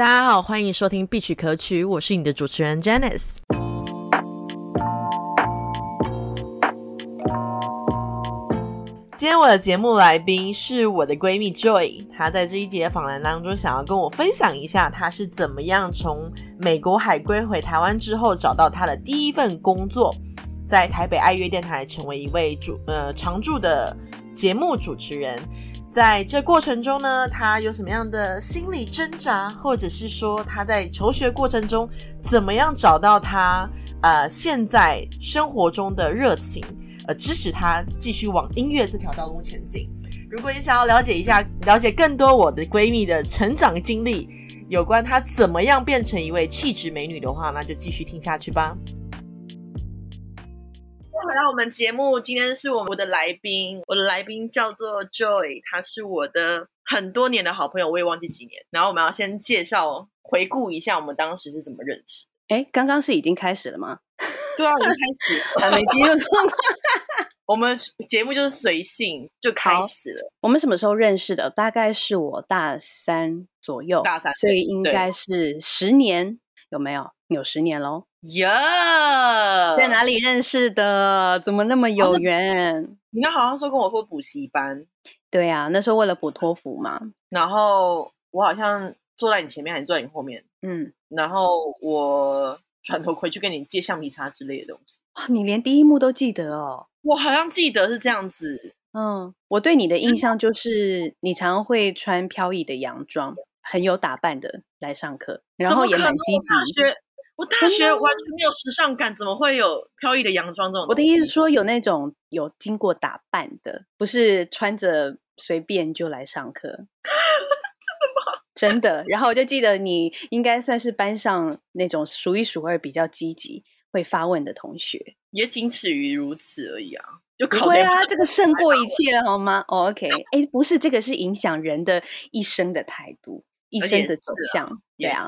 大家好，欢迎收听必曲可曲，我是你的主持人 Janice。今天我的节目来宾是我的闺蜜 Joy，她在这一节访谈当中想要跟我分享一下，她是怎么样从美国海归回台湾之后，找到她的第一份工作，在台北爱乐电台成为一位主呃常驻的节目主持人。在这过程中呢，他有什么样的心理挣扎，或者是说他在求学过程中怎么样找到他呃现在生活中的热情，呃支持他继续往音乐这条道路前进。如果你想要了解一下，了解更多我的闺蜜的成长经历，有关她怎么样变成一位气质美女的话，那就继续听下去吧。回到我们节目，今天是我我的来宾，我的来宾叫做 Joy，他是我的很多年的好朋友，我也忘记几年。然后我们要先介绍、回顾一下我们当时是怎么认识。哎，刚刚是已经开始了吗？对啊，已经开始，还没进入状态。我们节目就是随性就开始了。我们什么时候认识的？大概是我大三左右，大三，所以应该是十年，有没有？有十年喽。呀，在哪里认识的？怎么那么有缘？你刚好像说跟我说补习班，对呀，那时候为了补托福嘛。然后我好像坐在你前面，还是坐在你后面？嗯。然后我转头回去跟你借橡皮擦之类的东西。哇，你连第一幕都记得哦！我好像记得是这样子。嗯，我对你的印象就是你常会穿飘逸的洋装，很有打扮的来上课，然后也蛮积极。我大学完全没有时尚感，怎么会有飘逸的洋装这种？我的意思说，有那种有经过打扮的，不是穿着随便就来上课。真的吗？真的。然后我就记得你应该算是班上那种数一数二比较积极、会发问的同学，也仅此于如此而已啊。就对啊，这个胜过一切了，好吗？OK，哎，不是，这个是影响人的一生的态度，一生的走向。对啊。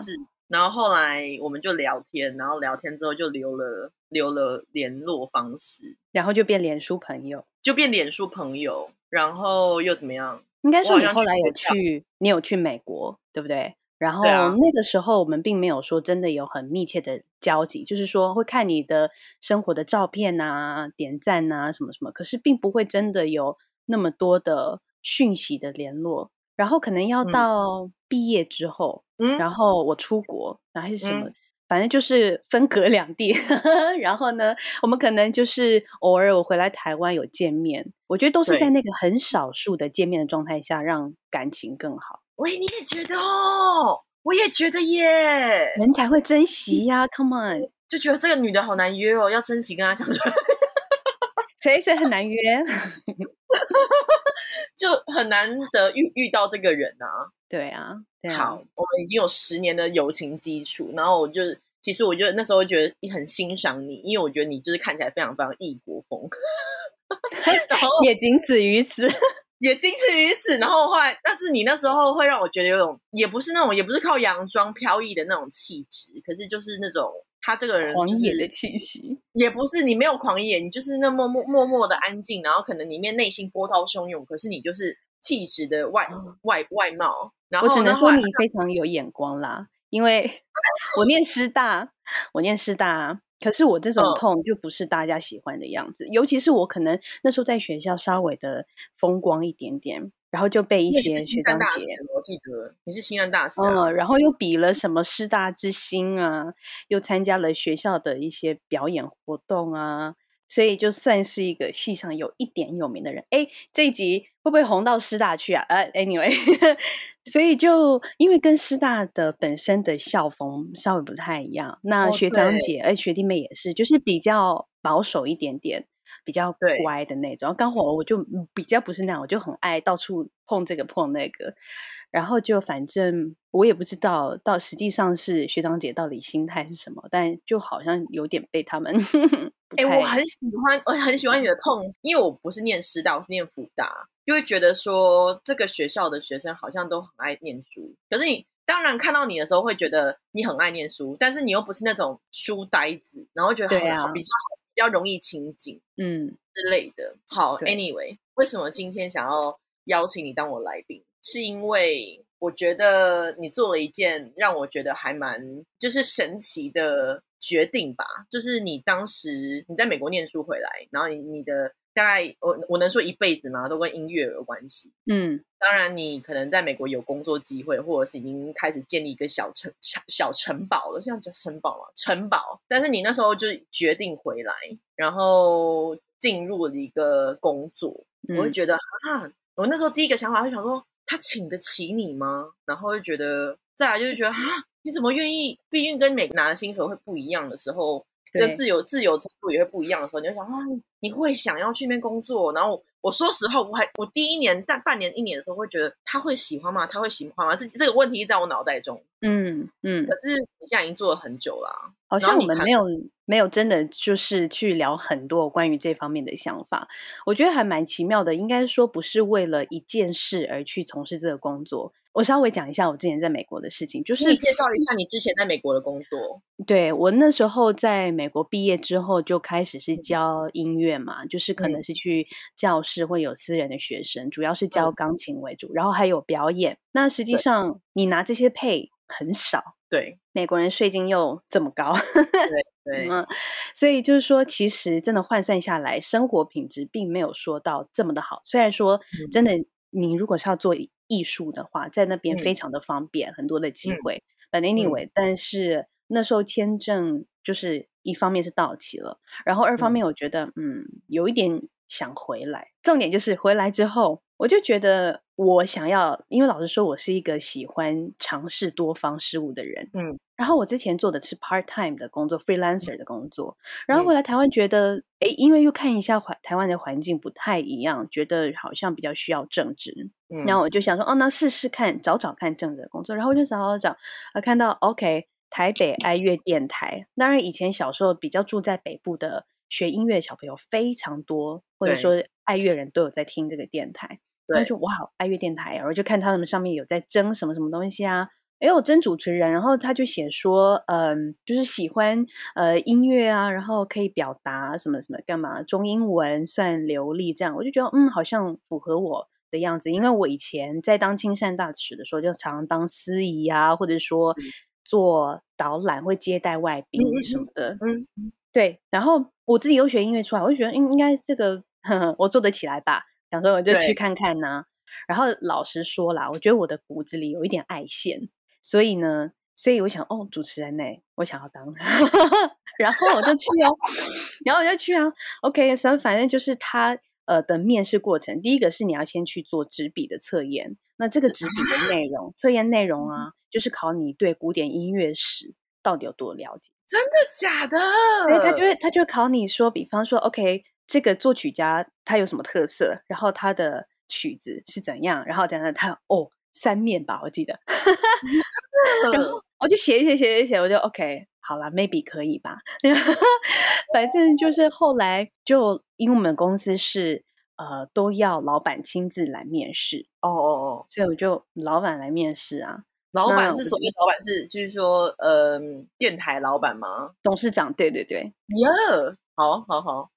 然后后来我们就聊天，然后聊天之后就留了留了联络方式，然后就变脸书朋友，就变脸书朋友，然后又怎么样？应该说你后来有去，你有去美国，对不对？然后那个时候我们并没有说真的有很密切的交集，就是说会看你的生活的照片啊、点赞啊什么什么，可是并不会真的有那么多的讯息的联络。然后可能要到毕业之后。然后我出国，然后还是什么，反正就是分隔两地。然后呢，我们可能就是偶尔我回来台湾有见面，我觉得都是在那个很少数的见面的状态下，让感情更好。喂，你也觉得哦？我也觉得耶，人才会珍惜呀。Come on，就觉得这个女的好难约哦，要珍惜跟她相处。谁谁很难约？就很难得遇遇到这个人啊。对啊，好，我们已经有十年的友情基础，然后我就其实我觉得那时候觉得很欣赏你，因为我觉得你就是看起来非常非常异国风，然后也仅此于此，也仅此于此。然后后来，但是你那时候会让我觉得有种，也不是那种，也不是靠洋装飘逸的那种气质，可是就是那种他这个人狂野的气息，也不是你没有狂野，你就是那默默默默的安静，然后可能里面内心波涛汹涌，可是你就是气质的外外外貌。我只能说你非常有眼光啦，因为 我念师大，我念师大，可是我这种痛就不是大家喜欢的样子，尤其是我可能那时候在学校稍微的风光一点点，然后就被一些学长姐，我记得你是新安大师，嗯，然后又比了什么师大之星啊，又参加了学校的一些表演活动啊。所以就算是一个戏上有一点有名的人，哎，这一集会不会红到师大去啊？呃，anyway，所以就因为跟师大的本身的校风稍微不太一样，那学长姐哎学弟妹也是，就是比较保守一点点，比较乖的那种。刚好我就比较不是那样，我就很爱到处碰这个碰那个。然后就反正我也不知道，到实际上是学长姐到底心态是什么，但就好像有点被他们。哎，我很喜欢，我很喜欢你的痛，因为我不是念师大，我是念福大，就会觉得说这个学校的学生好像都很爱念书。可是你当然看到你的时候会觉得你很爱念书，但是你又不是那种书呆子，然后觉得对啊比较比较容易亲近，嗯之类的。好，Anyway，为什么今天想要邀请你当我来宾？是因为我觉得你做了一件让我觉得还蛮就是神奇的决定吧，就是你当时你在美国念书回来，然后你你的大概我我能说一辈子吗？都跟音乐有关系。嗯，当然你可能在美国有工作机会，或者是已经开始建立一个小城小小城堡了，现在叫城堡嘛？城堡。但是你那时候就决定回来，然后进入了一个工作，我会觉得啊，我那时候第一个想法就想说。他请得起你吗？然后就觉得，再来就是觉得啊，你怎么愿意？毕竟跟每个拿的薪水会不一样的时候，跟自由自由程度也会不一样的时候，你就想啊，你会想要去那边工作。然后我说实话，我还我第一年、但半年、一年的时候，会觉得他会喜欢吗？他会喜欢吗？这这个问题在我脑袋中。嗯嗯。可是你现在已经做了很久了，好像我们没有没有真的就是去聊很多关于这方面的想法。我觉得还蛮奇妙的，应该说不是为了一件事而去从事这个工作。我稍微讲一下我之前在美国的事情，就是介绍一下你之前在美国的工作。对我那时候在美国毕业之后就开始是教音乐嘛，就是可能是去教室会有私人的学生，主要是教钢琴为主，然后还有表演。那实际上你拿这些配。很少，对美国人税金又这么高，对对，嗯，所以就是说，其实真的换算下来，生活品质并没有说到这么的好。虽然说，真的，你如果是要做艺术的话，在那边非常的方便，很多的机会。But anyway，但是那时候签证就是一方面是到期了，然后二方面我觉得，嗯，有一点想回来。重点就是回来之后，我就觉得。我想要，因为老实说，我是一个喜欢尝试多方事物的人。嗯，然后我之前做的是 part time 的工作，freelancer 的工作。然后回来台湾，觉得哎，因为又看一下环台湾的环境不太一样，觉得好像比较需要正职。嗯，然后我就想说，哦，那试试看，找找看正职的工作。然后我就找找找，啊，看到 OK，台北爱乐电台。当然，以前小时候比较住在北部的学音乐小朋友非常多，或者说爱乐人都有在听这个电台。然后就哇，爱乐电台，然后就看他们上面有在争什么什么东西啊，哎有真主持人，然后他就写说，嗯，就是喜欢呃音乐啊，然后可以表达什么什么干嘛，中英文算流利这样，我就觉得嗯，好像符合我的样子，因为我以前在当亲善大使的时候，就常常当司仪啊，或者说做导览，会接待外宾什么的，嗯，对，然后我自己又学音乐出来，我就觉得应应该这个我做得起来吧。想说我就去看看呢，然后老实说啦，我觉得我的骨子里有一点爱线，所以呢，所以我想哦，主持人呢，我想要当，然后我就去哦，然后我就去啊，OK，所以反正就是他呃的面试过程，第一个是你要先去做纸笔的测验，那这个纸笔的内容，测验内容啊，就是考你对古典音乐史到底有多了解，真的假的？所以他就会他就考你说，比方说，OK。这个作曲家他有什么特色？然后他的曲子是怎样？然后等等他哦，三面吧，我记得。然后我就写一写，写一写，我就 OK，好了，maybe 可以吧。反正就是后来就因为我们公司是呃都要老板亲自来面试哦哦哦，所以我就老板来面试啊。老板是所谓老板是就是说呃电台老板吗？董事长？对对对。耶。好好好，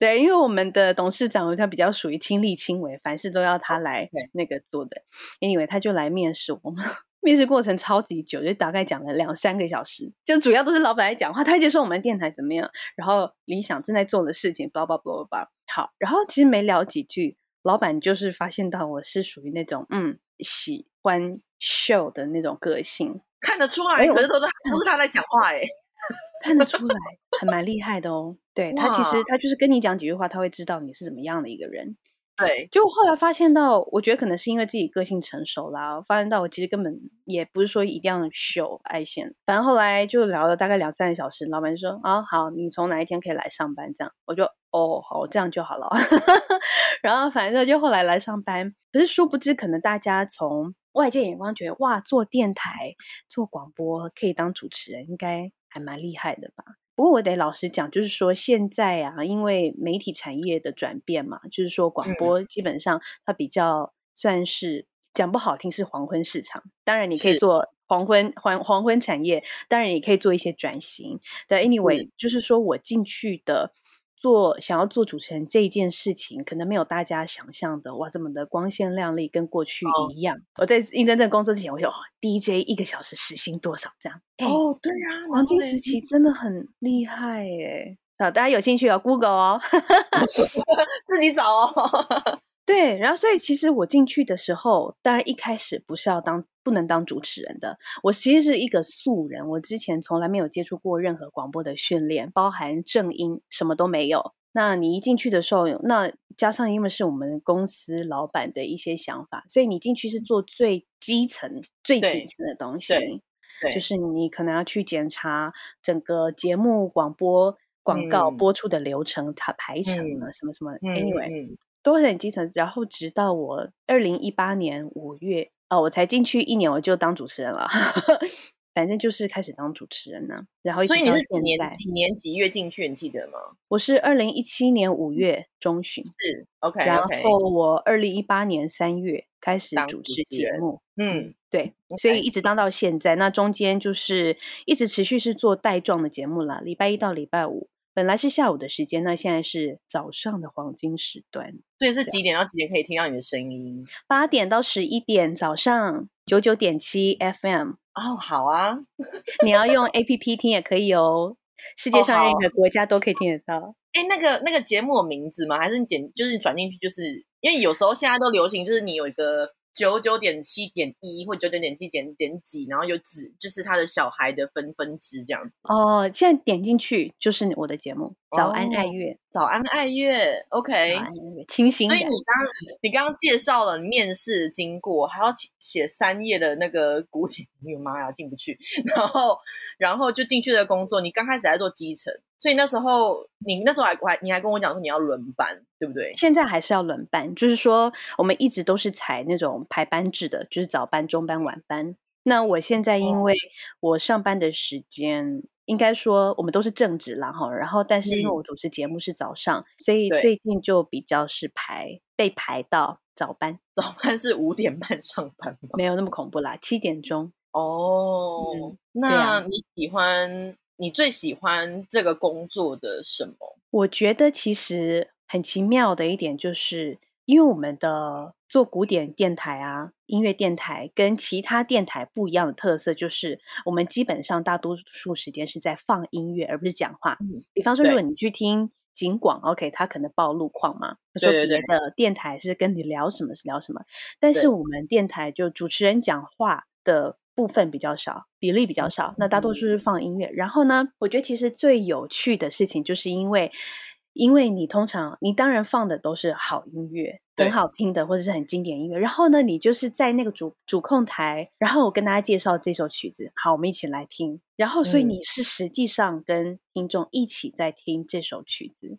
对，因为我们的董事长他比较属于亲力亲为，凡事都要他来那个做的。Anyway，他就来面试我们，面试过程超级久，就大概讲了两三个小时，就主要都是老板来讲话，他就说我们电台怎么样，然后理想正在做的事情，叭叭叭叭叭。好，然后其实没聊几句，老板就是发现到我是属于那种嗯喜欢 show 的那种个性，看得出来，可是都是都 是他在讲话哎。看得出来，还蛮厉害的哦。对他，其实他就是跟你讲几句话，他会知道你是怎么样的一个人。对，就后来发现到，我觉得可能是因为自己个性成熟啦，发现到我其实根本也不是说一定要秀爱线。反正后来就聊了大概两三个小时，老板就说：“啊，好，你从哪一天可以来上班？”这样，我就哦，好，这样就好了。然后反正就后来来上班，可是殊不知，可能大家从外界眼光觉得，哇，做电台、做广播可以当主持人，应该。还蛮厉害的吧？不过我得老实讲，就是说现在啊，因为媒体产业的转变嘛，就是说广播基本上它比较算是讲不好听是黄昏市场。当然你可以做黄昏黄黄昏产业，当然也可以做一些转型。但 anyway，就是说我进去的做想要做主持人这一件事情，可能没有大家想象的哇这么的光鲜亮丽，跟过去一样。我在应征这个工作之前，我就 DJ 一个小时时薪多少这样？哦，对啊，黄金时期真的很厉害耶！好，大家有兴趣哦，Google 哦，自己找哦。对，然后所以其实我进去的时候，当然一开始不是要当不能当主持人的，我其实是一个素人，我之前从来没有接触过任何广播的训练，包含正音什么都没有。那你一进去的时候，那加上因为是我们公司老板的一些想法，所以你进去是做最基层、最底层的东西，对，就。是你可能要去检查整个节目广播广告播出的流程、它排程啊，什么什么，anyway。都很基层，然后直到我二零一八年五月哦，我才进去一年，我就当主持人了。反正就是开始当主持人呢。然后所以你是几年几年几月进去？你记得吗？我是二零一七年五月中旬，是 OK。然后我二零一八年三月开始主持节目，嗯，对，所以一直当到现在。那中间就是一直持续是做带状的节目啦，礼拜一到礼拜五。本来是下午的时间，那现在是早上的黄金时段。所以是几点到几点可以听到你的声音？八点到十一点，早上九九点七 FM。哦，好啊，你要用 APP 听也可以哦。世界上任何国家都可以听得到。哎，那个那个节目名字吗？还是你点就是转进去？就是因为有时候现在都流行，就是你有一个。九九点七点一或九九点七点点几，然后有子，就是他的小孩的分分支这样子。哦，现在点进去就是我的节目《早安爱乐》。早安爱乐，OK，清新。所以你刚你刚刚介绍了面试经过，还要写三页的那个古典，哎呦妈呀，进不去。然后然后就进去的工作，你刚开始在做基层。所以那时候，你那时候还还你还跟我讲说你要轮班，对不对？现在还是要轮班，就是说我们一直都是采那种排班制的，就是早班、中班、晚班。那我现在因为我上班的时间，应该说我们都是正职啦哈。然后，但是因为我主持节目是早上，所以最近就比较是排被排到早班。早班是五点半上班吗？没有那么恐怖啦，七点钟。哦，那你喜欢？你最喜欢这个工作的什么？我觉得其实很奇妙的一点就是，因为我们的做古典电台啊，音乐电台跟其他电台不一样的特色，就是我们基本上大多数时间是在放音乐，而不是讲话。比方说，如果你去听景广，OK，他可能报路况嘛，说别的电台是跟你聊什么是聊什么，但是我们电台就主持人讲话的。部分比较少，比例比较少，那大多数是放音乐。然后呢，我觉得其实最有趣的事情，就是因为，因为你通常你当然放的都是好音乐，很好听的或者是很经典音乐。然后呢，你就是在那个主主控台，然后我跟大家介绍这首曲子，好，我们一起来听。然后，所以你是实际上跟听众一起在听这首曲子，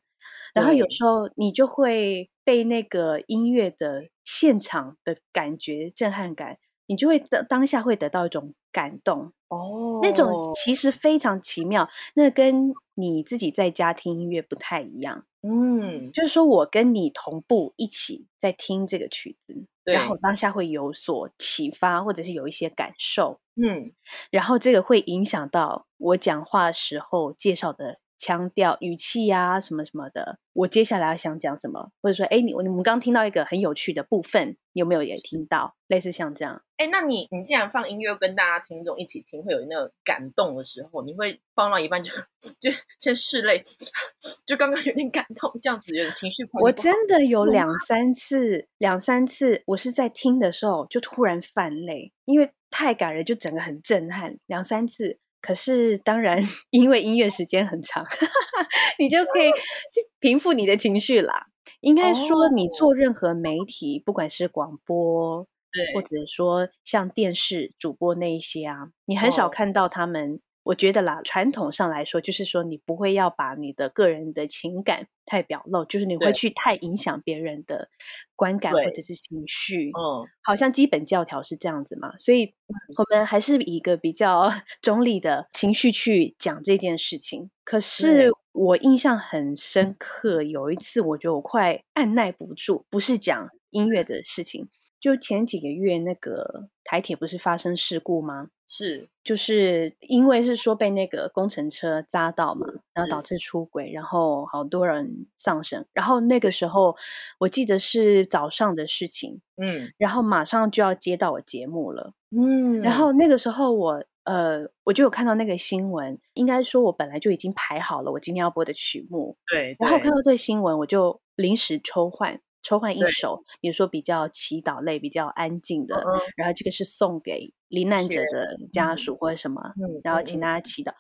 然后有时候你就会被那个音乐的现场的感觉震撼感。你就会当当下会得到一种感动哦，那种其实非常奇妙，那跟你自己在家听音乐不太一样。嗯，就是说我跟你同步一起在听这个曲子，然后当下会有所启发，或者是有一些感受。嗯，然后这个会影响到我讲话时候介绍的。腔调、语气呀，什么什么的，我接下来要想讲什么，或者说，哎，你我你们刚听到一个很有趣的部分，你有没有也听到？类似像这样，哎，那你你既然放音乐跟大家听众一起听，会有那个感动的时候，你会放到一半就就先拭泪，就刚刚有点感动，这样子有点情绪。我真的有两三次，两三次，我是在听的时候就突然泛泪，因为太感人，就整个很震撼，两三次。可是，当然，因为音乐时间很长，你就可以 平复你的情绪啦。应该说，你做任何媒体，不管是广播，对，或者说像电视主播那一些啊，你很少看到他们。我觉得啦，传统上来说，就是说你不会要把你的个人的情感太表露，就是你会去太影响别人的观感或者是情绪。嗯，好像基本教条是这样子嘛，所以我们还是以一个比较 中立的情绪去讲这件事情。可是我印象很深刻，有一次我觉得我快按耐不住，不是讲音乐的事情。就前几个月那个台铁不是发生事故吗？是，就是因为是说被那个工程车扎到嘛，然后导致出轨，然后好多人丧生。然后那个时候我记得是早上的事情，嗯然后马上就要接到我节目了。嗯然后那个时候我呃，我就有看到那个新闻，应该说我本来就已经排好了我今天要播的曲目，对，对然后看到这个新闻，我就临时抽换抽换一首，比如说比较祈祷类、比较安静的，嗯然后这个是送给罹难者的家嗯属或者什么，嗯然后请大家祈祷。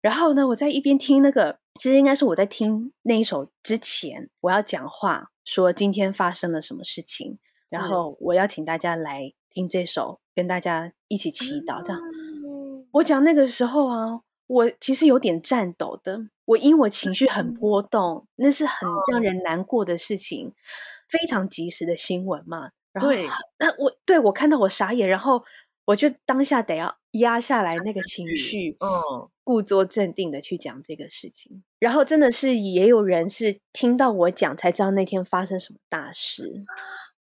然后呢，我在一边听那个，其实应该是我在听那一首之前，我要讲话说今天发生了什么事情，然是后我要请大家来听这首，跟大家一起祈祷，这样。嗯我讲那个时候啊，我其实有点颤抖的，我因为我情绪很波动，那是很让人难过的事情，非常及时的新闻嘛。然后对那我对我看到我傻眼，然后我就当下得要压下来那个情 绪绪，嗯，故作镇定的去讲这个事情。然后真的是也有人是听到我讲才知道那天发生什么大事，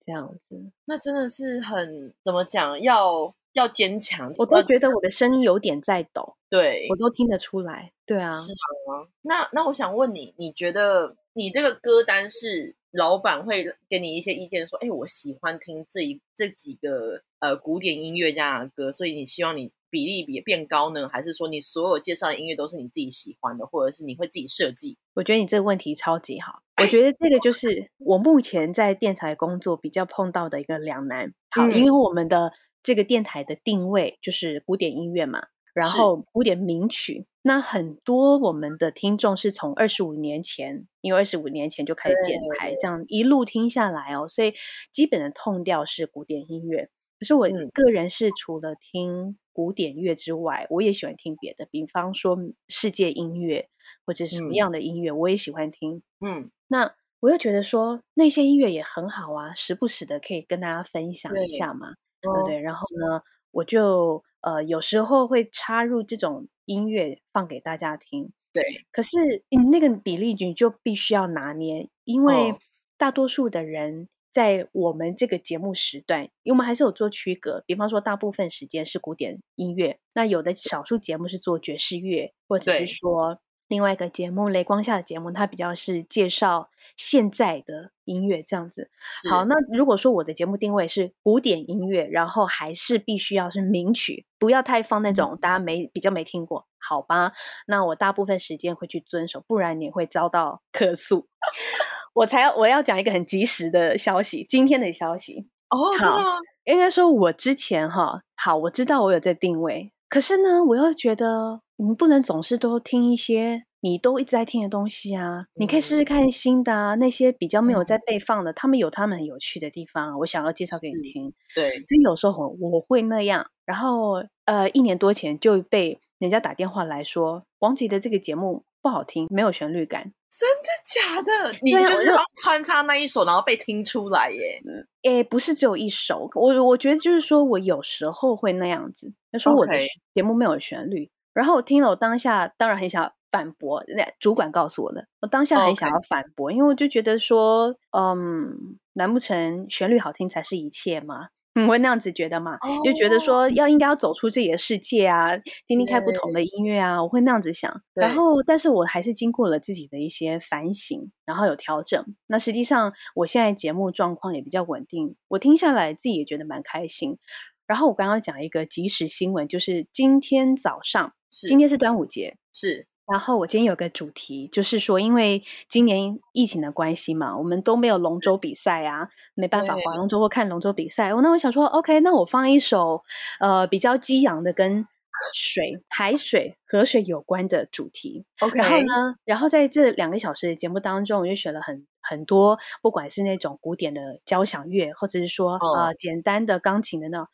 这样子，那真的是很怎么讲，要要坚强，我都觉得我的声音有点在抖，对我都听得出来。对啊，是啊。那那我想问你，你觉得你这个歌单是老板会给你一些意见，说，哎，我喜欢听这一这几个呃古典音乐家的歌，所以你希望你比例比变高呢，还是说你所有介绍的音乐都是你自己喜欢的，或者是你会自己设计？我觉得你这个问题超级好。我觉得这个就是我目前在电台工作比较碰到的一个两难。好，因为我们的这个电台的定位就是古典音乐嘛，然是后古典名曲。那很多我们的听众是从二十五年前，因为二十五年前就开始剪台，这样一路听下来哦，所以基本的痛调是古典音乐。可是我嗯个人是除了听古典乐之外，我也喜欢听别的，比方说世界音乐或者什么嗯样的音乐，我也喜欢听。嗯，那我又觉得说那些音乐也很好啊，时不时的可以跟大家分享一下嘛，对对？然后呢，我就呃有时候会插入这种音乐放给大家听。对，可是你那个比例你就必须要拿捏，因为哦。大多数的人在我们这个节目时段，因为我们还是有做区隔，比方说大部分时间是古典音乐，那有的少数节目是做爵士乐，或者是说另外一个节目《雷光下的节目》，它比较是介绍现在的音乐这样子。好，那如果说我的节目定位是古典音乐，然后还是必须要是名曲，不要太放那种大家没比较没听过，好吧？那我大部分时间会去遵守，不然你会遭到 客诉。我才要我要讲一个很及时的消息，今天的消息，哦，好？应该说我之前哈，好，我知道我有在定位，可是呢，我又觉得我们不能总是都听一些你都一直在听的东西啊，你可以试试看新的啊，那些比较没有在被放的，他们有他们很有趣的地方，我想要介绍给你听。对，所以有时候我我会那样，然后呃，一年多前就被人家打电话来说，王杰的这个节目不好听，没有旋律感。真的假的？你就就是帮穿插那一首，然后被听出来耶？诶，不是只有一首，我我觉得就是说我有时候会那样子，就说我的节目没有旋律，然后我听了，我当下当然很想反驳，那主管告诉我的，我当下很想要反驳，因为我就觉得说，嗯，难不成旋律好听才是一切吗？嗯，我会那样子觉得嘛，就觉得说哦要应该要走出自己的世界啊，听听看不同的音乐啊，我会那样子想。然后，但是我还是经过了自己的一些反省，然后有调整。那实际上，我现在节目状况也比较稳定，我听下来自己也觉得蛮开心。然后我刚刚讲一个即时新闻，就是今天早上，是今天是端午节，是然后我今天有个主题，就是说，因为今年疫情的关系嘛，我们都没有龙舟比赛啊，没办法对划龙舟或看龙舟比赛。我那我想说，OK，那我放一首呃比较激昂的，跟水、海水、河水有关的主题。OK，然后呢，然后在这两个小时的节目当中，我就选了很很多，不管是那种古典的交响乐，或者是说、哦呃简单的钢琴的那种，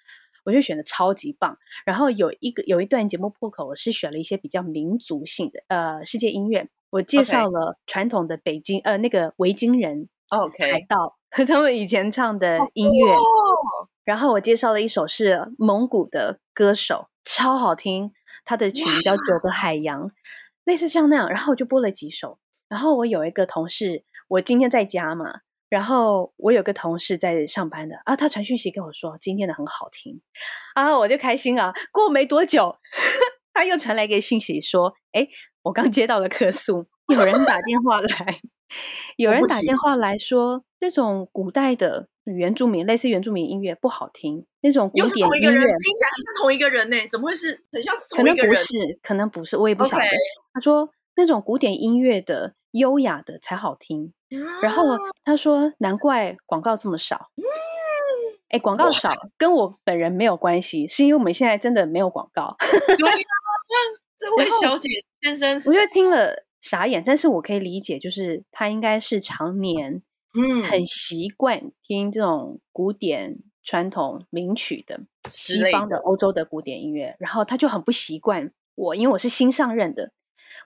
我就选的超级棒。然后有一个有一段节目破口，我是选了一些比较民族性的呃世界音乐，我介绍了传统的北京呃那个维京人海 OK，海盗 他们以前唱的音乐。哦，然后我介绍了一首是蒙古的歌手，超好听，他的曲名叫《九个海洋》，类似像那样。然后我就播了几首。然后我有一个同事，我今天在家嘛，然后我有个同事在上班的啊，他传讯息跟我说今天的很好听，啊，我就开心啊。过没多久，他又传来一个讯息说，哎，我刚接到了客诉，有人打电话来，有人打电话来说那种古代的原住民，类似原住民音乐不好听，那种古典音乐听起来很像同一个人呢，怎么会是很像同一个人？可能不是，可能不是，我也不晓得。他说那种古典音乐的优雅的才好听。然后他说：“难怪广告这么少。”哎，广告少跟我本人没有关系，是因为我们现在真的没有广告。这位小姐先生，我觉得听了傻眼，但是我可以理解，就是他应该是常年嗯很习惯听这种古典传统名曲的西方的欧洲的古典音乐，然后他就很不习惯我，因为我是新上任的，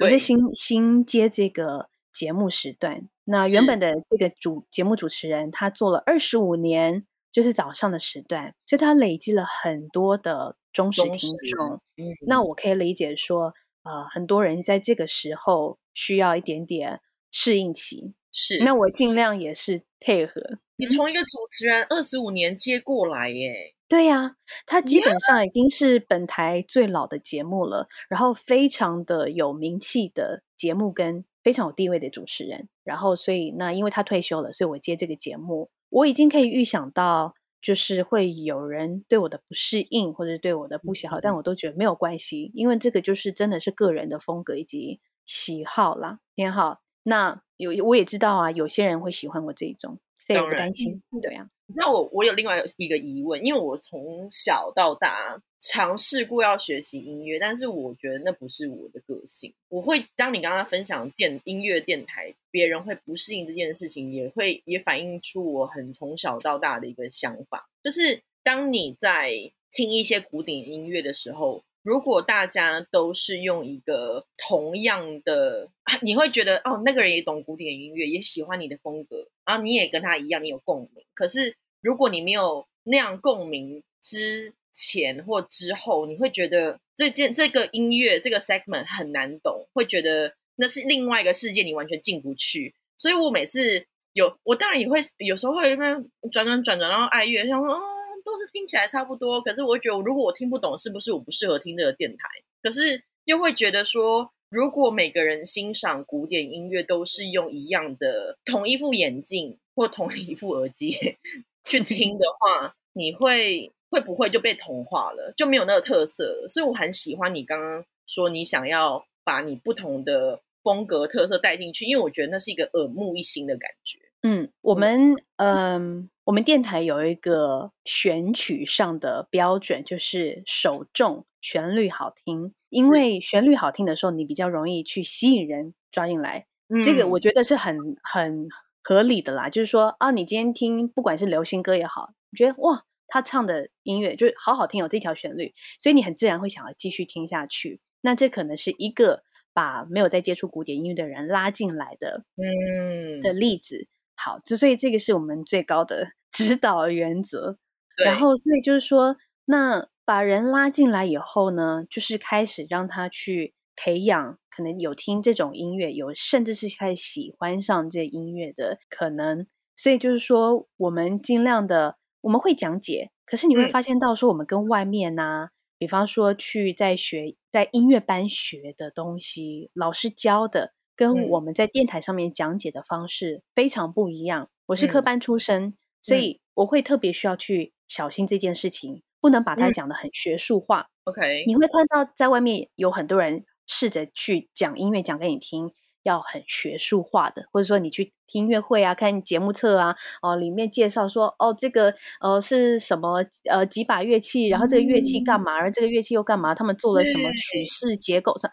我是新新接这个节目时段。那原本的这个主节目主持人，他做了二十五年，就是早上的时段，所以他累积了很多的忠实听众。嗯，那我可以理解说，呃，很多人在这个时候需要一点点适应期。是，那我尽量也是配合。你从一个主持人二十五年接过来，耶？对呀，他基本上已经是本台最老的节目了，然后非常的有名气的节目跟。非常有地位的主持人，然后所以那因为他退休了，所以我接这个节目，我已经可以预想到，就是会有人对我的不适应，或者对我的不喜好，但我都觉得没有关系，因为这个就是真的是个人的风格以及喜好啦，偏好。那有我也知道啊，有些人会喜欢我这一种，所以不担心，对呀。那我我有另外一个疑问，因为我从小到大尝试过要学习音乐，但是我觉得那不是我的个性。我会当你刚刚分享电音乐电台，别人会不适应这件事情，也会也反映出我很从小到大的一个想法，就是当你在听一些古典音乐的时候，如果大家都是用一个同样的，你会觉得哦，那个人也懂古典音乐，也喜欢你的风格，然后你也跟他一样，你有共鸣，可是。如果你没有那样共鸣之前或之后，你会觉得这件这个音乐这个 segment 很难懂，会觉得那是另外一个世界，你完全进不去。所以我每次有，我当然也会有时候会那转转转转，然后爱乐，想说啊，都是听起来差不多。可是我觉得，如果我听不懂，是不是我不适合听这个电台？可是又会觉得说，如果每个人欣赏古典音乐都是用一样的同一副眼镜或同一副耳机。去听的话，你会会不会就被同化了，就没有那个特色了？所以我很喜欢你刚刚说你想要把你不同的风格特色带进去，因为我觉得那是一个耳目一新的感觉。嗯，我们嗯，我们电台有一个选曲上的标准，就是首重旋律好听，因为旋律好听的时候，你比较容易去吸引人抓进来。这个我觉得是很很。合理的啦，就是说啊，你今天听不管是流行歌也好，你觉得哇，他唱的音乐就是好好听，有这条旋律，所以你很自然会想要继续听下去。那这可能是一个把没有在接触古典音乐的人拉进来的，嗯的例子。好，之所以这个是我们最高的 指导原则。然后，所以就是说，那把人拉进来以后呢，就是开始让他去。培养可能有听这种音乐，有甚至是开始喜欢上这音乐的可能，所以就是说，我们尽量的我们会讲解，可是你会发现到说，我们跟外面呢，比方说去在学在音乐班学的东西，老师教的，跟我们在电台上面讲解的方式非常不一样。我是科班出身，所以我会特别需要去小心这件事情，不能把它讲的很学术化。OK，你会看到在外面有很多人。试着去讲音乐，讲给你听，要很学术化的，或者说你去听音乐会啊，看节目册啊，哦，里面介绍说，哦，这个呃是什么呃几把乐器，然后这个乐器干嘛，然后这个乐器又干嘛，他们做了什么曲式结构上，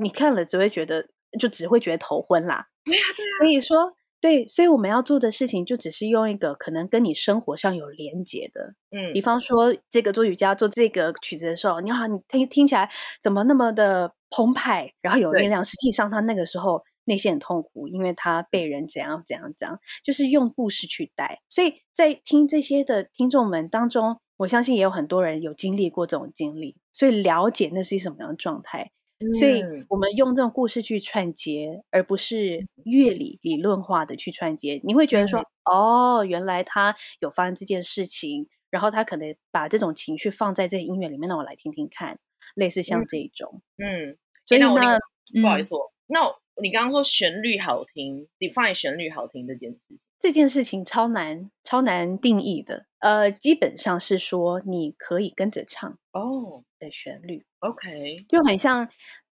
你看了只会觉得，就只会觉得头昏啦。对啊，对呀。所以说。对，所以我们要做的事情就只是用一个可能跟你生活上有连结的，嗯，比方说这个做瑜伽做这个曲子的时候，你好，你听听起来怎么那么的澎湃，然后有力量，实际上他那个时候内心很痛苦，因为他被人怎样怎样怎样，就是用故事去带。所以在听这些的听众们当中，我相信也有很多人有经历过这种经历，所以了解那是什么样的状态。所以嗯。我们用这种故事去串接，而不是乐理理论化的去串接，你会觉得说，嗯。哦，原来他有发生这件事情，然后他可能把这种情绪放在这音乐里面，那我来听听看，类似像嗯这一种。嗯，所以那诶那我另外不好意嗯思，我那我你刚刚说旋律好听，define 旋律好听这件事情，这件事情超难，超难定义的。呃，基本上是说你可以跟着唱。哦的旋律，，OK，就很像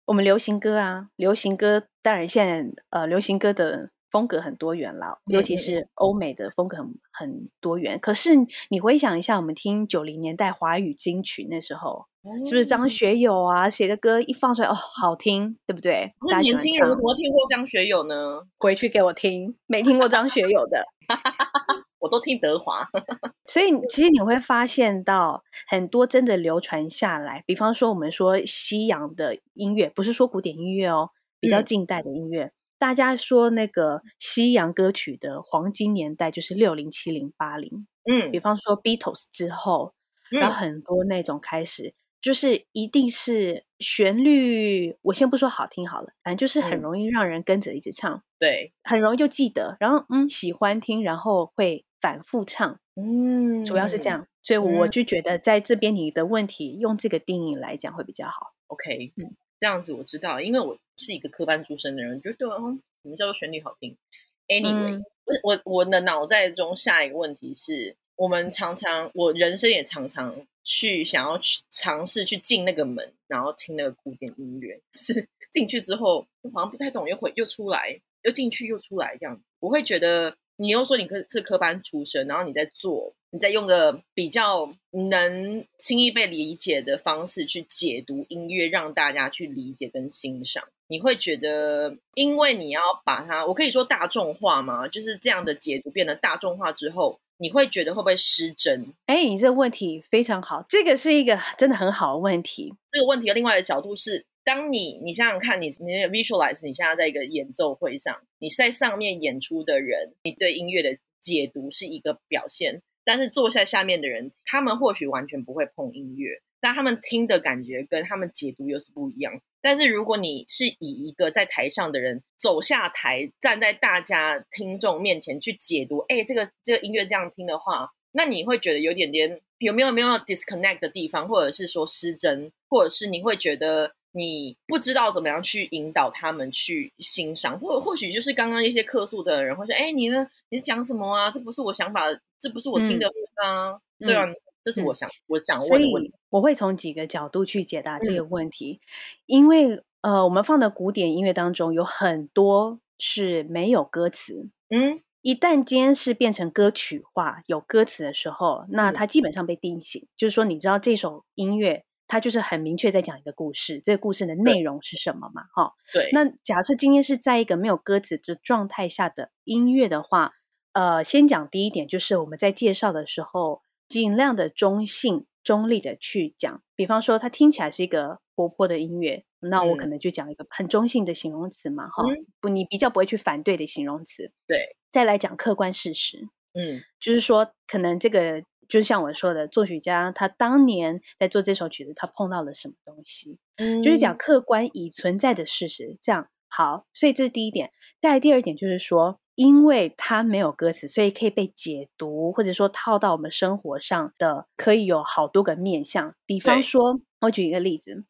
我们流行歌啊。流行歌当然现在呃，流行歌的风格很多元了，尤其是欧美的风格很很多元。可是你回想一下，我们听九零年代华语金曲那时候，是不是张哦学友啊写的歌一放出来哦，好听，对不对？那年轻人唱怎么听过张学友呢？回去给我听，没听过张学友的。我都听德华，所以其实你会发现到很多真的流传下来，比方说我们说西洋的音乐，不是说古典音乐哦，比较嗯。近代的音乐。大家说那个西洋歌曲的黄金年代就是六零、七零、八零，嗯。比方说 Beatles 之后，然后嗯。很多那种开始，就是一定是旋律，我先不说好听好了，反正就是很嗯。容易让人跟着一直唱，对，很容易就记得，然后嗯喜欢听，然后会反复唱。嗯，主要是这样，所以我嗯就觉得在这边你的问题用这个定义来讲会比较好。OK，嗯这样子我知道，因为我是一个科班出身的人，就对哦，什么叫做旋律好听？Anyway，、嗯我我我的脑袋中下一个问题是，我们常常，我人生也常常去想要去尝试去进那个门，然后听那个古典音乐，是进去之后好像不太懂，又回又出来，又进去又出来这样子，我会觉得你又说你科是科班出身，然后你在做，你在用个比较能轻易被理解的方式去解读音乐，让大家去理解跟欣赏。你会觉得，因为你要把它，我可以说大众化吗？就是这样的解读变得大众化之后，你会觉得会不会失真？哎，你这个问题非常好，这个是一个真的很好的问题。这个问题的另外一个角度是，当你你想想看你，你你 visualize 你现在在一个演奏会上，你在上面演出的人，你对音乐的解读是一个表现，但是坐在下面的人，他们或许完全不会碰音乐，但他们听的感觉跟他们解读又是不一样。但是如果你是以一个在台上的人走下台，站在大家听众面前去解读，哎，这个这个音乐这样听的话，那你会觉得有点点有没有没有 disconnect 的地方，或者是说失真，或者是你会觉得你不知道怎么样去引导他们去欣赏，或或许就是刚刚一些客诉的人会说，哎，你呢？你讲什么啊？这不是我想法，这不是我听的啊，嗯对啊，这是我想、我想问的问题。我会从几个角度去解答这嗯个问题，因为呃，我们放的古典音乐当中有很多是没有歌词。嗯一旦今天是变成歌曲化、有歌词的时候，那嗯它基本上被定型，就是说，你知道这首音乐它就是很明确在讲一个故事，这个故事的内容是什么嘛？哈，对，那假设今天是在一个没有歌词的状态下的音乐的话，呃，先讲第一点，就是我们在介绍的时候，尽量的中性、中立的去讲。比方说，它听起来是一个活泼的音乐，那我可嗯。能就讲一个很中性的形容词嘛，哈、嗯。不，你比较不会去反对的形容词。对，再来讲客观事实，嗯。就是说，可能这个就像我说的，作曲家他当年在做这首曲子，他碰到了什么东西，嗯就是讲客观已存在的事实。这样好，所以这是第一点。再来第二点就是说，因为它没有歌词，所以可以被解读，或者说套到我们生活上的，可以有好多个面向。比方对说，我举一个例子。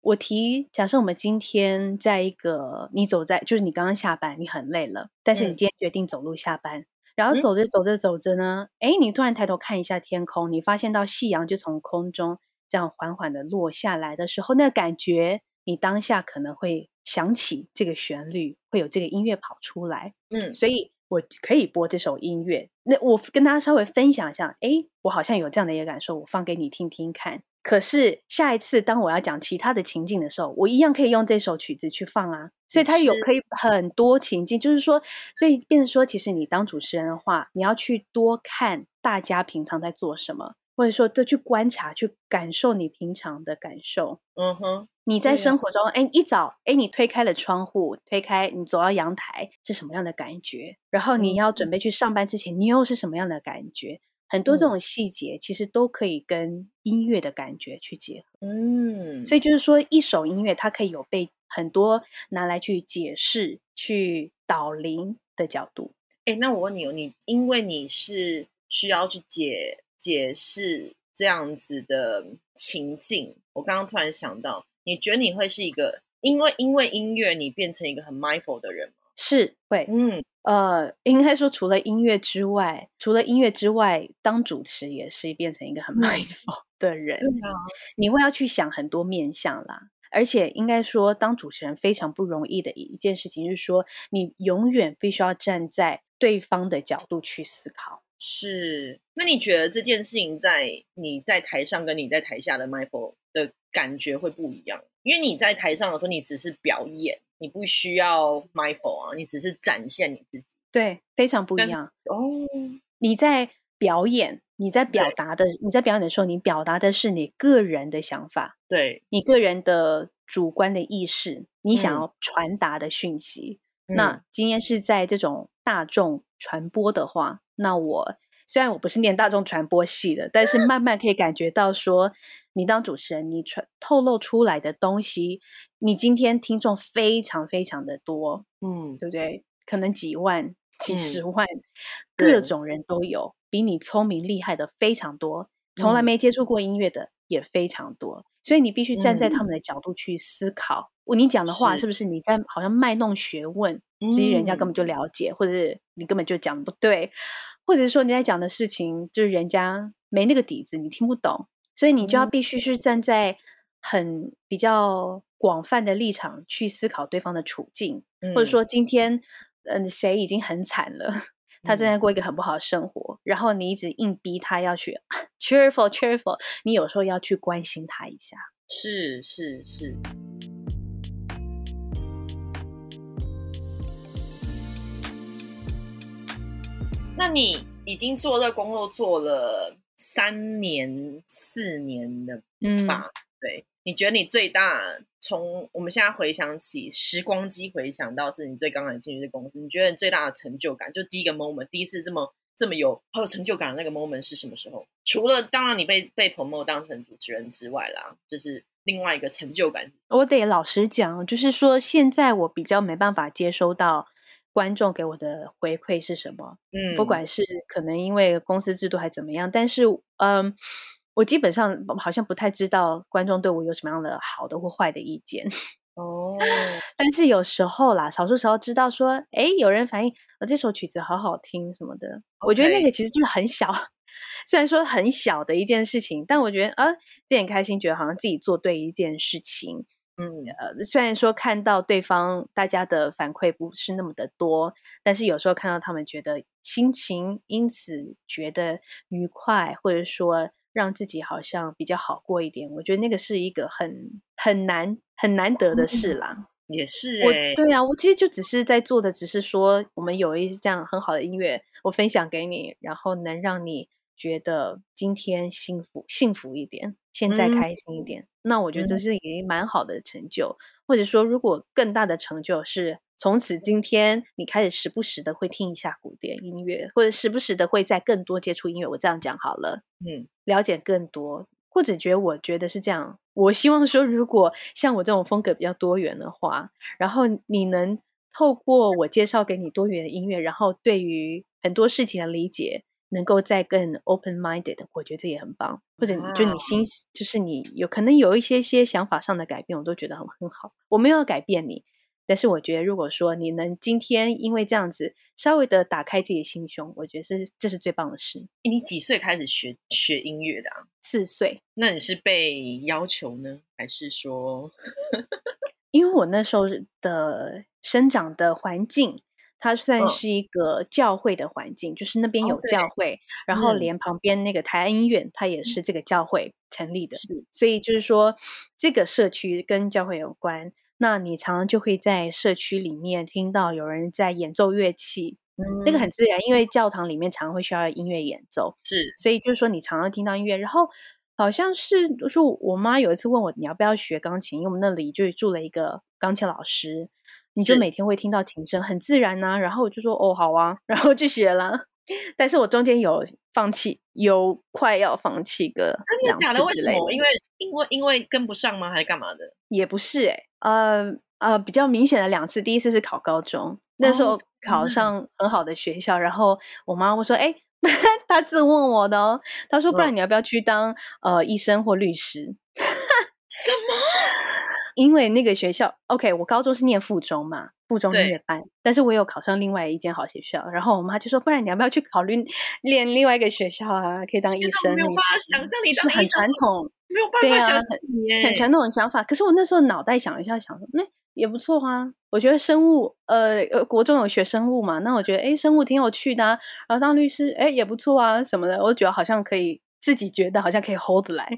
我提，假设我们今天在一个你走在，就是你刚刚下班，你很累了，但是你嗯今天决定走路下班，然后嗯走着走着走着呢，哎，你突然抬头看一下天空，你发现到夕阳就从空中这样缓缓的落下来的时候，那感觉，你当下可能会想起这个旋律，会有这个音乐跑出来，嗯所以我可以播这首音乐。那我跟大家稍微分享一下，哎，我好像有这样的一个感受，我放给你听听看。可是下一次当我要讲其他的情境的时候，我一样可以用这首曲子去放啊。所以它有可以很多情境，就是说，所以变成说，其实你当主持人的话，你要去多看大家平常在做什么，或者说多去观察、去感受你平常的感受。嗯哼，你在生活中，哎、一早，哎，你推开了窗户，推开你走到阳台是什么样的感觉？然后你嗯要准备去上班之前，你又是什么样的感觉？很多这嗯种细节其实都可以跟音乐的感觉去结合。嗯，所以就是说，一首音乐它可以有被很多拿来去解释、去导聆的角度。哎，那我问你哦，你因为你是需要去解解释这样子的情境，我刚刚突然想到，你觉得你会是一个因为因为音乐你变成一个很 mindful 的人吗？是会，嗯，呃，应该说除了音乐之外，除了音乐之外，当主持也是变成一个很嗯 mindful 的人。对啊，你会要去想很多面向啦。而且应该说，当主持人非常不容易的一件事情，是说你永远必须要站在对方的角度去思考。是。那你觉得这件事情在你在台上跟你在台下的 mindful 的感觉会不一样？因为你在台上的时候，你只是表演，你不需要 mindful 啊，你只是展现你自己。对，非常不一样。哦，你在表演，你在表对达的，你在表演的时候，你表达的是你个人的想法，对，你个人的主观的意识，你想嗯要传达的讯息。嗯那今天是在这种大众传播的话，那我虽然我不是念大众传播系的，但是慢慢可以感觉到说，你当主持人，你传透露出来的东西，你今天听众非常非常的多，嗯，对不对？可能几万、几嗯十万，对各种人都有，比你聪明厉害的非常多，从来嗯没接触过音乐的也非常多，所以你必须站在他们的角度去思考。我你讲的话是是不是你在好像卖弄学问？其实人家根本就嗯了解，或者是你根本就讲的不对，或者是说你在讲的事情就是人家没那个底子，你听不懂，所以你就要嗯必须是站在很比较广泛的立场去思考对方的处境，或者嗯说今天嗯谁已经很惨了。他正嗯在过一个很不好的生活，然后你一直硬逼他要去 cheerful cheerful，你有时候要去关心他一下。是是是，那你已经做这个工作做了三年、四年的嗯吧？对，你觉得你最大从我们现在回想起时光机回想到是你最刚来进入这公司，你觉得你最大的成就感，就第一个 moment，第一次这么这么有好有成就感的那个 moment 是什么时候？除了当然你被被 promote 当成主持人之外啦，就是另外一个成就感。我得老实讲，就是说现在我比较没办法接收到观众给我的回馈是什么，嗯，不管是可能因为公司制度还怎么样，但是嗯，我基本上好像不太知道观众对我有什么样的好的或坏的意见。哦，但是有时候啦，少数时候知道说，哎，有人反映我、这首曲子好好听什么的，我觉得那个其实就是很小，虽然说很小的一件事情，但我觉得啊，自己很开心，觉得好像自己做对一件事情。嗯，呃，虽然说看到对方大家的反馈不是那么的多，但是有时候看到他们觉得心情因此觉得愉快，或者说让自己好像比较好过一点，我觉得那个是一个很很难很难得的事啦。也是。我哎、对啊，我其实就只是在做的，只是说我们有一这样很好的音乐，我分享给你，然后能让你觉得今天幸福幸福一点，现在嗯开心一点。那我觉得这嗯是一个蛮好的成就，或者说，如果更大的成就是从此今天你开始时不时的会听一下古典音乐，或者时不时的会在更多接触音乐。我这样讲好了，嗯，了解更多，或者觉得我觉得是这样。我希望说，如果像我这种风格比较多元的话，然后你能透过我介绍给你多元的音乐，然后对于很多事情的理解，能够再更 open minded，我觉得这也很棒。或者你就你心，就是你有可能有一些些想法上的改变，我都觉得很很好。我没有要改变你，但是我觉得如果说你能今天因为这样子稍微的打开自己的心胸，我觉得这是这是最棒的事。你几岁开始学学音乐的啊？四岁。那你是被要求呢，还是说，因为我那时候的生长的环境，它算嗯。是一个教会的环境，就是那边有教会，然后嗯。连旁边那个台安医院，它也是这个教会成立的，是。所以就是说这个社区跟教会有关。那你常常就会在社区里面听到有人在演奏乐器，那个嗯。很自然，因为教堂里面常常会需要音乐演奏，是。所以就是说你常常听到音乐，然后好像是说我妈有一次问我你要不要学钢琴，因为我们那里就住了一个钢琴老师，你就每天会听到琴声，很自然呐、然后我就说哦好啊，然后就学了。但是我中间有放弃，有快要放弃个真的假的？为什么？因为因为因为跟不上吗？还是干嘛的？也不是哎、呃呃，比较明显的两次，第一次是考高中，那时哦候考嗯上很好的学校，然后我妈会说，哎、她自问我的哦，她说，不然嗯你要不要去当呃医生或律师？什么？因为那个学校，OK，我高中是念附中嘛，附中音对乐班，但是我有考上另外一间好学校，然后我妈就说，不然你要不要去考虑练另外一个学校啊，可以当医生，没有办法想象你是很当医生传统，没有办法想象你耶，很传统的想法。可是我那时候脑袋想一下，想说，那、也不错啊。我觉得生物，呃，呃国中有学生物嘛，那我觉得，哎，生物挺有趣的、啊，然后当律师，哎，也不错啊，什么的。我觉得好像可以，自己觉得好像可以 hold 得来，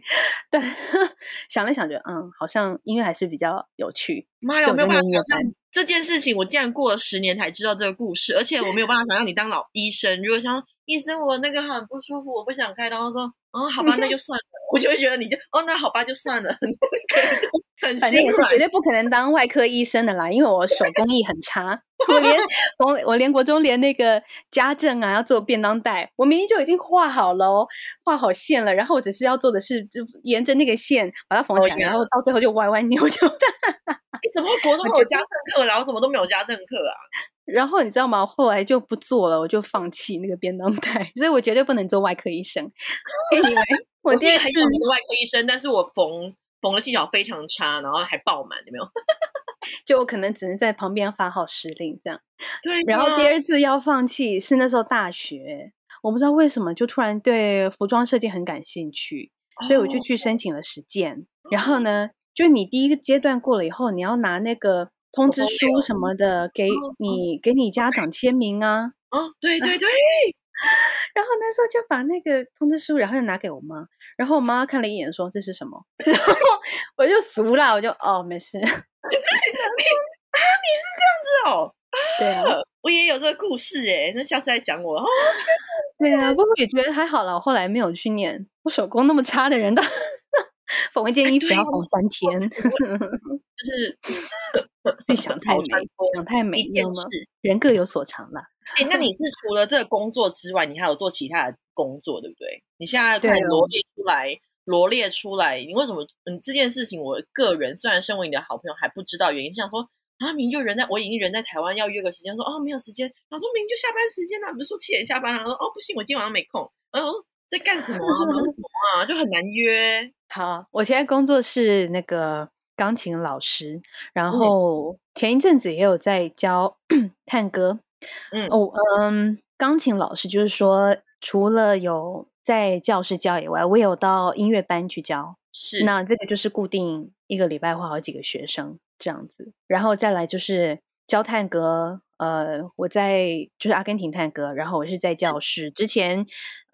但 想了想，觉得，嗯，好像音乐还是比较有趣。妈呀，我我没有办法想象这件事情，我竟然过了十年才知道这个故事，而且我没有办法想象你当老医生。如果想医生，我那个很不舒服，我不想开刀，说，哦，好吧，那就算了，我就会觉得你就，哦，那好吧，就算了，很反正心软也是绝。对不可能当外科医生的啦，因为我手工艺很差，我连 我我连国中连那个家政啊要做便当袋，我明明就已经画好了哦，画好线了，然后我只是要做的是就沿着那个线把它缝起来，然后到最后就歪歪扭扭的。你怎么会国中有家政课，然后怎么都没有家政课啊？然后你知道吗？后来就不做了，我就放弃那个便当袋，所以我绝对不能做外科医生。Anyway，我我是一第二次个很有名的外科医生，但是我缝缝的技巧非常差，然后还爆满，有没有？就我可能只能在旁边发号施令这样。对然后第二次要放弃是那时候大学，我不知道为什么就突然对服装设计很感兴趣，所以我就哦去申请了实践。然后呢，就你第一个阶段过了以后，你要拿那个通知书什么的给哦你给你家长签名啊。哦，对对对，然后那时候就把那个通知书，然后就拿给我妈，然后我妈看了一眼说这是什么，然后我就俗了，我就哦没事，你啊，你是这样子哦，对啊。我也有这个故事哎，那下次再讲我哦。对啊，不过也觉得还好了。我后来没有去念，我手工那么差的人都缝一件衣服要缝三天，就是 自己想太美想太美，一件你知道吗？事。人各有所长啦。哎，那你是除了这个工作之外，你还有做其他的工作，对不对？你现在快罗列出来，罗列出来，你为什么？嗯，这件事情，我个人虽然身为你的好朋友还不知道原因，想说啊，明明就人在，我已经人在台湾，要约个时间，说哦没有时间，然后说明明就下班时间了，不是说七点下班，然后说哦不行，我今天晚上没空，然后在干什么啊，忙什么啊，就很难约。好，我现在工作是那个钢琴老师，然嗯后前一阵子也有在教 探歌。嗯哦，嗯，钢琴老师就是说，除了有在教室教以外，我也有到音乐班去教。是那这个就是固定一个礼拜会好几个学生这样子，然后再来就是教探戈。呃，我在就是阿根廷探戈，然后我是在教室。之前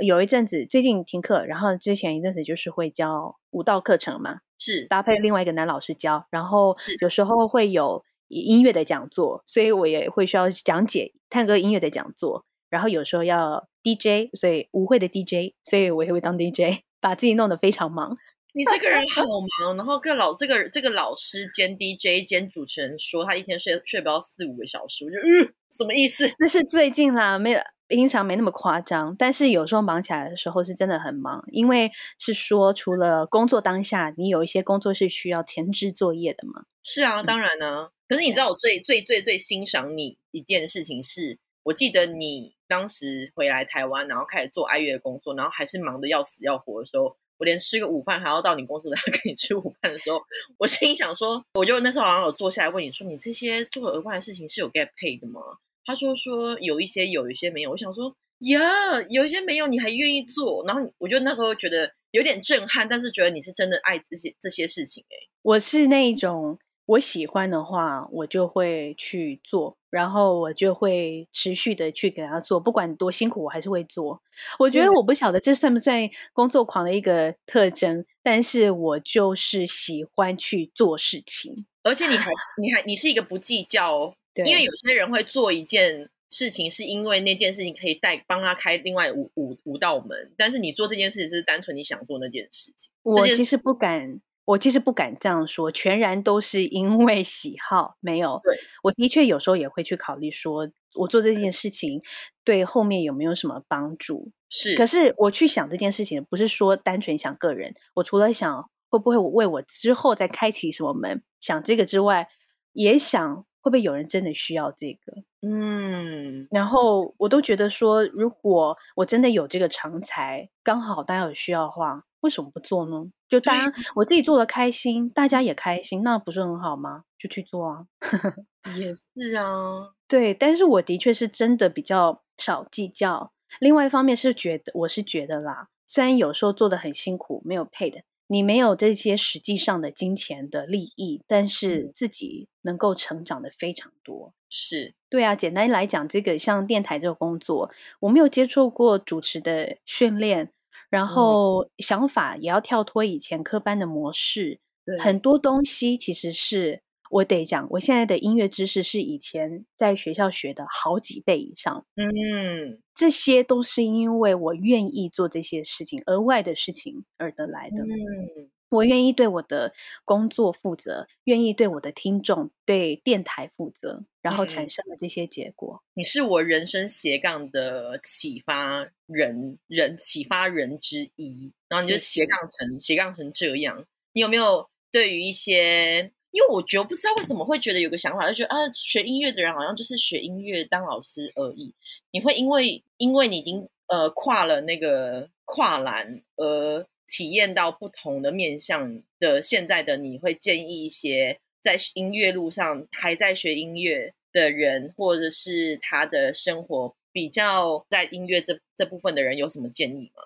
有一阵子，最近停课，然后之前一阵子就是会教舞蹈课程嘛，是搭配另外一个男老师教，然后有时候会有音乐的讲座，所以我也会需要讲解探戈音乐的讲座，然后有时候要 DJ，所以舞会的 DJ，所以我也会当 DJ，把自己弄得非常忙。你这个人好忙，然后跟老这个这个老师兼 DJ 兼主持人说他一天睡睡不到四五个小时，我就嗯什么意思？那是最近啦，没有平常没那么夸张，但是有时候忙起来的时候是真的很忙，因为是说除了工作当下，你有一些工作是需要前置作业的嘛。是啊，当然呢、可是你知道我最最最最欣赏你一件事情是，我记得你当时回来台湾，然后开始做爱乐的工作，然后还是忙得要死要活的时候，我连吃个午饭还要到你公司来 跟你吃午饭的时候，我心想说，我就那时候好像有坐下来问你说，你这些做额外的事情是有 get paid 的吗？他说说有一些有，一些没有。我想说呀，有一些没有，你还愿意做，然后我就那时候觉得有点震撼，但是觉得你是真的爱这些这些事情、欸，我是那一种我喜欢的话，我就会去做，然后我就会持续的去给他做，不管多辛苦，我还是会做。我觉得我不晓得这算不算工作狂的一个特征，但是我就是喜欢去做事情。而且你还你还你是一个不计较哦，因为有些人会做一件事情，是因为那件事情可以带帮他开另外五五五道门，但是你做这件事情是单纯你想做那件事情。我其实不敢我其实不敢这样说，全然都是因为喜好，没有。对，我的确有时候也会去考虑，说我做这件事情对后面有没有什么帮助。是，可是我去想这件事情，不是说单纯想个人，我除了想会不会我为我之后再开启什么门，想这个之外，也想会不会有人真的需要这个。嗯，然后我都觉得说，如果我真的有这个长才，刚好大家有需要的话，为什么不做呢？就大家我自己做的开心，大家也开心，那不是很好吗？就去做啊。也是啊，对，但是我的确是真的比较少计较。另外一方面是觉得，我是觉得啦，虽然有时候做的很辛苦，没有配的，你没有这些实际上的金钱的利益，但是自己能够成长的非常多。是对啊，简单来讲，这个像电台这个工作，我没有接触过主持的训练，然后想法也要跳脱以前科班的模式，很多东西其实是我得讲，我现在的音乐知识是以前在学校学的好几倍以上。嗯，这些都是因为我愿意做这些事情，额外的事情而得来的。嗯。我愿意对我的工作负责，愿意对我的听众、对电台负责，然后产生了这些结果。你是我人生斜杠的启发人，人启发人之一。然后你就斜杠成斜杠成这样。你有没有对于一些？因为我觉得不知道为什么会觉得有个想法，就觉得啊，学音乐的人好像就是学音乐当老师而已。你会因为因为你已经呃跨了那个跨栏而。体验到不同的面向的现在的你会建议一些在音乐路上还在学音乐的人，或者是他的生活比较在音乐这这部分的人有什么建议吗？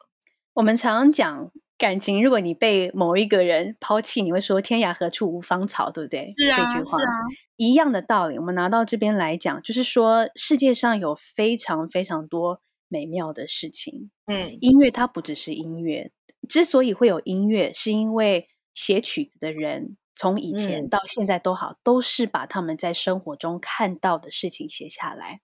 我们常常讲感情，如果你被某一个人抛弃，你会说“天涯何处无芳草”，对不对？是啊，这句话是啊，一样的道理。我们拿到这边来讲，就是说世界上有非常非常多美妙的事情。嗯，音乐它不只是音乐。之所以会有音乐，是因为写曲子的人从以前到现在都好，都是把他们在生活中看到的事情写下来，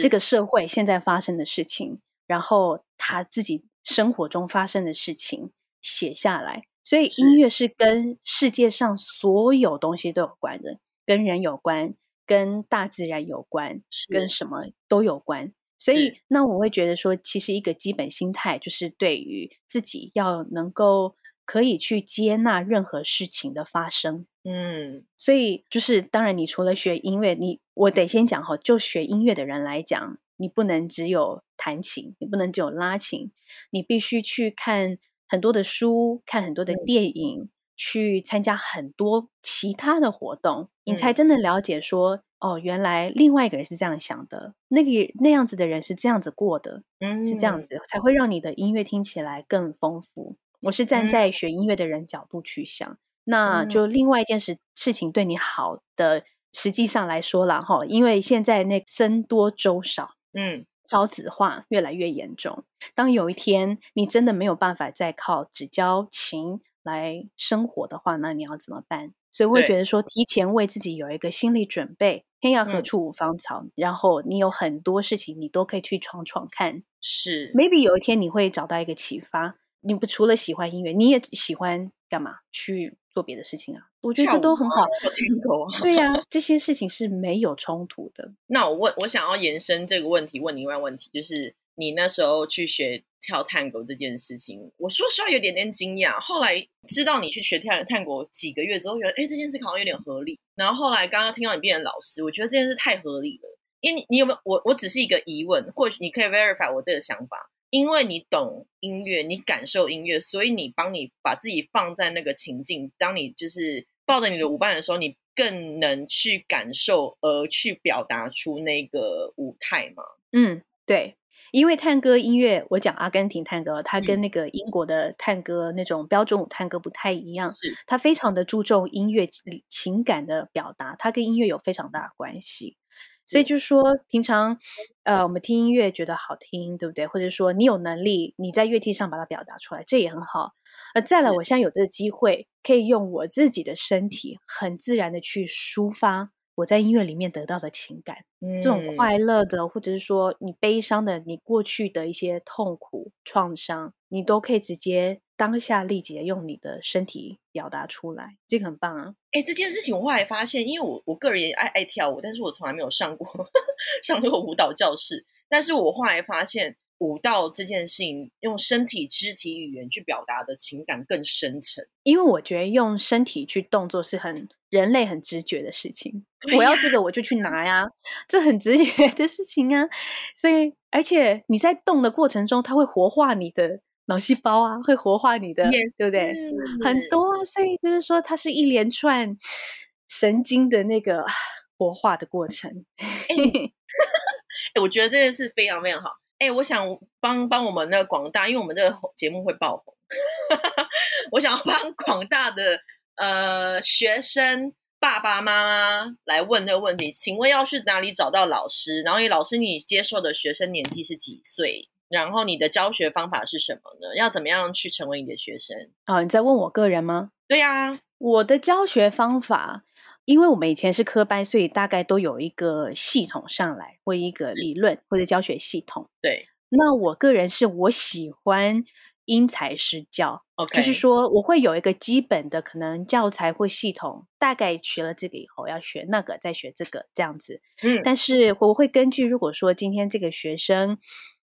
这个社会现在发生的事情，然后他自己生活中发生的事情写下来。所以音乐是跟世界上所有东西都有关的，跟人有关，跟大自然有关，跟什么都有关。所以，那我会觉得说，其实一个基本心态就是对于自己要能够可以去接纳任何事情的发生。嗯，所以就是当然，你除了学音乐，你我得先讲哈，就学音乐的人来讲，你不能只有弹琴，你不能只有拉琴，你必须去看很多的书，看很多的电影，去参加很多其他的活动，你才真的了解说。哦，原来另外一个人是这样想的，那个那样子的人是这样子过的，嗯，是这样子才会让你的音乐听起来更丰富。我是站在学音乐的人角度去想，那就另外一件事事情对你好的，实际上来说了哈，因为现在那僧多粥少，嗯，少子化越来越严重。当有一天你真的没有办法再靠只教琴来生活的话，那你要怎么办？所以我会觉得说，提前为自己有一个心理准备，天涯何处无芳草。然后你有很多事情，你都可以去闯闯看。是，maybe 有一天你会找到一个启发。你不除了喜欢音乐，你也喜欢干嘛？去做别的事情啊？我觉得这都很好。对呀，这些事情是没有冲突的。那我问，我想要延伸这个问题，问你一个问题，就是你那时候去学。跳探戈这件事情，我说实话有点点惊讶。后来知道你去学跳探戈几个月之后，觉得哎，这件事好像有点合理。然后后来刚刚听到你变成老师，我觉得这件事太合理了。因为你你有没有我我只是一个疑问，或许你可以 verify 我这个想法。因为你懂音乐，你感受音乐，所以你帮你把自己放在那个情境。当你就是抱着你的舞伴的时候，你更能去感受，而去表达出那个舞态嘛？嗯，对。因为探戈音乐，我讲阿根廷探戈，它跟那个英国的探戈那种标准舞探戈不太一样，它非常的注重音乐情感的表达，它跟音乐有非常大的关系。所以就是说，平常呃，我们听音乐觉得好听，对不对？或者说你有能力，你在乐器上把它表达出来，这也很好。呃，再来，我现在有这个机会，可以用我自己的身体，很自然的去抒发。我在音乐里面得到的情感，这种快乐的，或者是说你悲伤的，你过去的一些痛苦创伤，你都可以直接当下立即地用你的身体表达出来，这个很棒啊！哎，这件事情我后来发现，因为我我个人也爱爱跳舞，但是我从来没有上过 上过舞蹈教室。但是我后来发现，舞蹈这件事情用身体肢体语言去表达的情感更深沉。因为我觉得用身体去动作是很人类很直觉的事情。对我要这个我就去拿呀，这很直觉的事情啊。所以，而且你在动的过程中，它会活化你的脑细胞啊，会活化你的，也对不对？很多啊，所以就是说，它是一连串神经的那个 活化的过程。哎，我觉得这件事非常非常好。哎，我想帮帮我们那个广大，因为我们这个节目会爆红，我想要帮广大的呃学生爸爸妈妈来问这个问题。请问要去哪里找到老师？然后，老师你接受的学生年纪是几岁？然后你的教学方法是什么呢？要怎么样去成为你的学生？哦，你在问我个人吗？对呀、我的教学方法，因为我们以前是科班，所以大概都有一个系统上来，或一个理论或者教学系统。对。那我个人是我喜欢因材施教，，OK，就是说我会有一个基本的可能教材或系统，大概学了这个以后要学那个，再学这个这样子。嗯，但是我会根据，如果说今天这个学生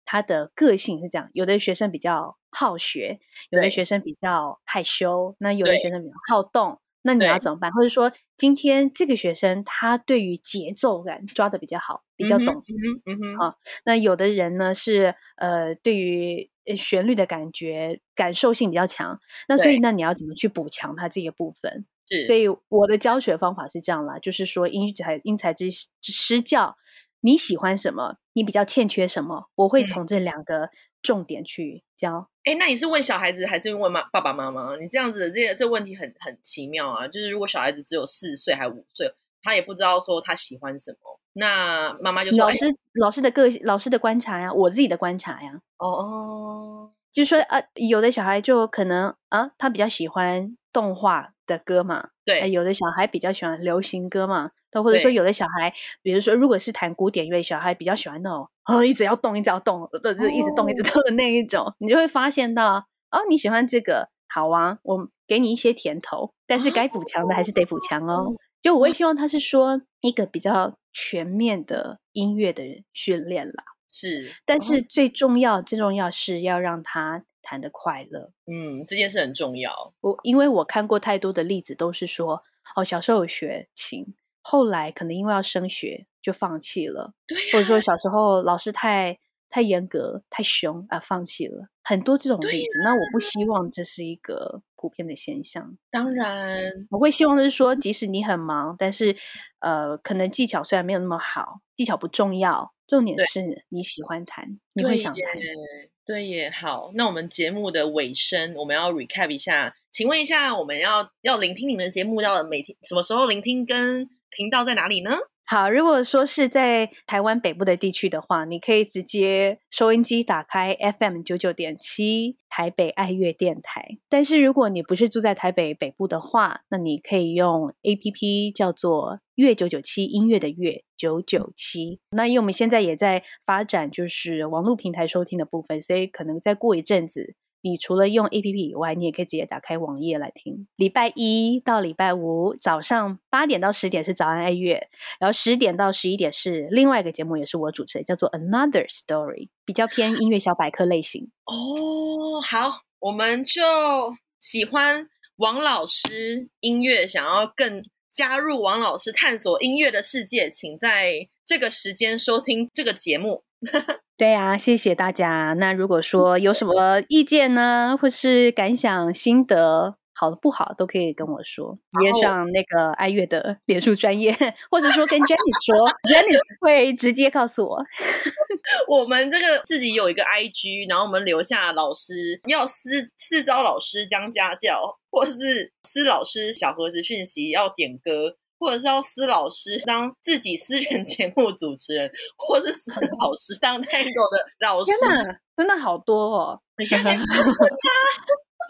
他的个性是这样，有的学生比较好学，有的学生比较害羞，那有的学生比较好动，那你要怎么办？或者说今天这个学生他对于节奏感抓的比较好，比较懂，嗯哼，好那有的人呢是呃对于呃旋律的感觉感受性比较强，那所以对那你要怎么去补强他这个部分？是，所以我的教学方法是这样啦，就是说因材因材之之施教，你喜欢什么，你比较欠缺什么，我会嗯从这两个重点去教。哎，那你是问小孩子还是问妈爸爸妈妈？你这样子的这个这问题很很奇妙啊！就是如果小孩子只有四岁还五岁，他也不知道说他喜欢什么，那妈妈就说：“哎老师老师的个老师的观察呀，我自己的观察呀，哦哦，就是说呃，有的小孩就可能啊，他比较喜欢动画的歌嘛，呃对有的小孩比较喜欢流行歌嘛，都或者说有的小孩，比如说如果是弹古典乐，小孩比较喜欢那种哦一直要动，一直要动，就就一直动一直哦动的那一种，你就会发现到哦你喜欢这个，好啊，我给你一些甜头，但是该补强的还是得补强哦。就我会希望他是说一个比较全面的音乐的训练啦，是，但是最重要最重要是要让他弹得快乐。嗯，这件事很重要。我因为我看过太多的例子，都是说哦，小时候有学琴，后来可能因为要升学就放弃了，对或者说小时候老师太太严格、太凶啊，放弃了。很多这种例子，那我不希望这是一个普遍的现象。当然，我会希望的是说，即使你很忙，但是呃，可能技巧虽然没有那么好，技巧不重要，重点是你喜欢弹，你对会想弹。耶对耶，好，那我们节目的尾声，我们要 recap 一下，请问一下，我们要要聆听你们的节目，要每天什么时候聆听？跟频道在哪里呢？好，如果说是在台湾北部的地区的话，你可以直接收音机打开 FM 九九点七台北爱乐电台。但是如果你不是住在台北北部的话，那你可以用 APP 叫做乐九九七音乐的乐九九七。那因为我们现在也在发展就是网络平台收听的部分，所以可能再过一阵子。你除了用 A P P 以外，你也可以直接打开网页来听。礼拜一到礼拜五早上八点到十点是早安爱乐，然后十点到十一点是另外一个节目，也是我主持的，叫做 Another Story，比较偏音乐小百科类型。哦，好，我们就喜欢王老师音乐，想要更加入王老师探索音乐的世界，请在这个时间收听这个节目。对啊，谢谢大家。那如果说有什么意见呢，或是感想、心得，好的不好都可以跟我说，直接上那个爱乐的脸书专业，或者说跟 Jenny 说，Jenny 会直接告诉我。我们这个自己有一个 IG，然后我们留下老师要私私招老师将家教，或是私老师小盒子讯息要点歌，或者是要私老师当自己私人节目主持人，或是私老师当 Tango 的老师真的好多哦！你现在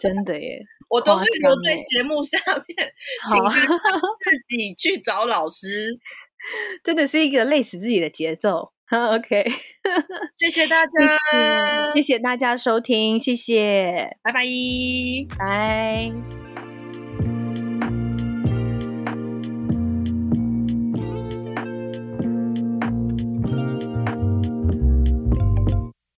真的耶，我都会留在欸节目下面，请自己去找老师。真的是一个累死自己的节奏。OK，谢谢大谢家，谢谢谢大家收听，谢谢，拜拜。拜。